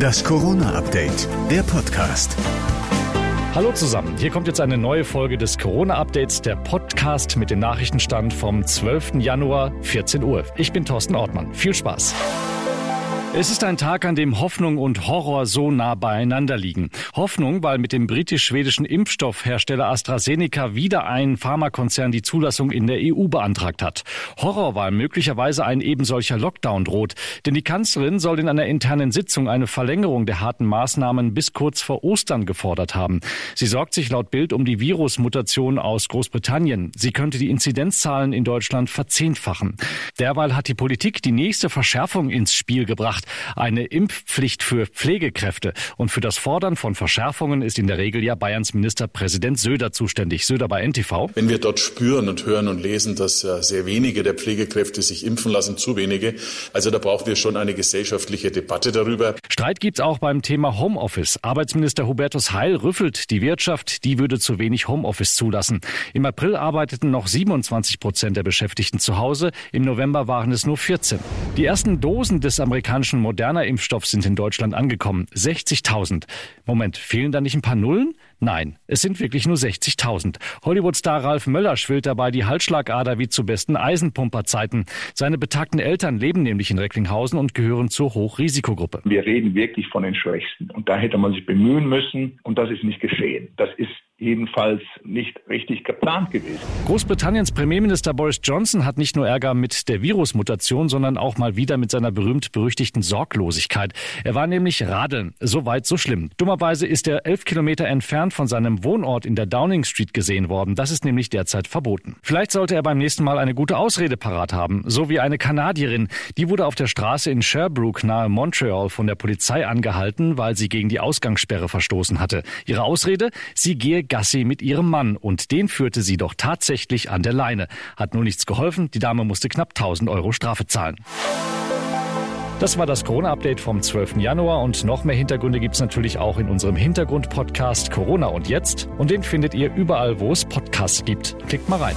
Das Corona-Update, der Podcast. Hallo zusammen, hier kommt jetzt eine neue Folge des Corona-Updates, der Podcast mit dem Nachrichtenstand vom 12. Januar, 14 Uhr. Ich bin Thorsten Ortmann. Viel Spaß. Es ist ein Tag, an dem Hoffnung und Horror so nah beieinander liegen. Hoffnung, weil mit dem britisch-schwedischen Impfstoffhersteller AstraZeneca wieder ein Pharmakonzern die Zulassung in der EU beantragt hat. Horror, weil möglicherweise ein ebensolcher Lockdown droht. Denn die Kanzlerin soll in einer internen Sitzung eine Verlängerung der harten Maßnahmen bis kurz vor Ostern gefordert haben. Sie sorgt sich laut Bild um die Virusmutation aus Großbritannien. Sie könnte die Inzidenzzahlen in Deutschland verzehnfachen. Derweil hat die Politik die nächste Verschärfung ins Spiel gebracht gemacht. Eine Impfpflicht für Pflegekräfte. Und für das Fordern von Verschärfungen ist in der Regel ja Bayerns Ministerpräsident Söder zuständig. Söder bei NTV. Wenn wir dort spüren und hören und lesen, dass sehr wenige der Pflegekräfte sich impfen lassen, zu wenige, also da brauchen wir schon eine gesellschaftliche Debatte darüber. Streit gibt es auch beim Thema Homeoffice. Arbeitsminister Hubertus Heil rüffelt die Wirtschaft, die würde zu wenig Homeoffice zulassen. Im April arbeiteten noch 27 Prozent der Beschäftigten zu Hause, im November waren es nur 14. Die ersten Dosen des amerikanischen Flaschen moderner Impfstoff sind in Deutschland angekommen. 60.000. Moment, fehlen da nicht ein paar Nullen? Nein, es sind wirklich nur 60.000. Hollywood-Star Ralf Möller schwillt dabei die Halsschlagader wie zu besten Eisenpumperzeiten. Seine betagten Eltern leben nämlich in Recklinghausen und gehören zur Hochrisikogruppe. Wir reden wirklich von den Schwächsten. Und da hätte man sich bemühen müssen. Und das ist nicht geschehen. Das ist jedenfalls nicht richtig geplant gewesen. Großbritanniens Premierminister Boris Johnson hat nicht nur Ärger mit der Virusmutation, sondern auch mal wieder mit seiner berühmt-berüchtigten Sorglosigkeit. Er war nämlich radeln. So weit, so schlimm. Dummerweise ist er elf Kilometer entfernt von seinem Wohnort in der Downing Street gesehen worden. Das ist nämlich derzeit verboten. Vielleicht sollte er beim nächsten Mal eine gute Ausrede parat haben. So wie eine Kanadierin. Die wurde auf der Straße in Sherbrooke nahe Montreal von der Polizei angehalten, weil sie gegen die Ausgangssperre verstoßen hatte. Ihre Ausrede? Sie gehe Gassi mit ihrem Mann und den führte sie doch tatsächlich an der Leine. Hat nur nichts geholfen, die Dame musste knapp 1000 Euro Strafe zahlen. Das war das Corona-Update vom 12. Januar und noch mehr Hintergründe gibt es natürlich auch in unserem Hintergrund-Podcast Corona und Jetzt und den findet ihr überall, wo es Podcasts gibt. Klickt mal rein.